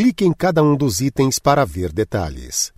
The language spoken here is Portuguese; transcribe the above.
Clique em cada um dos itens para ver detalhes.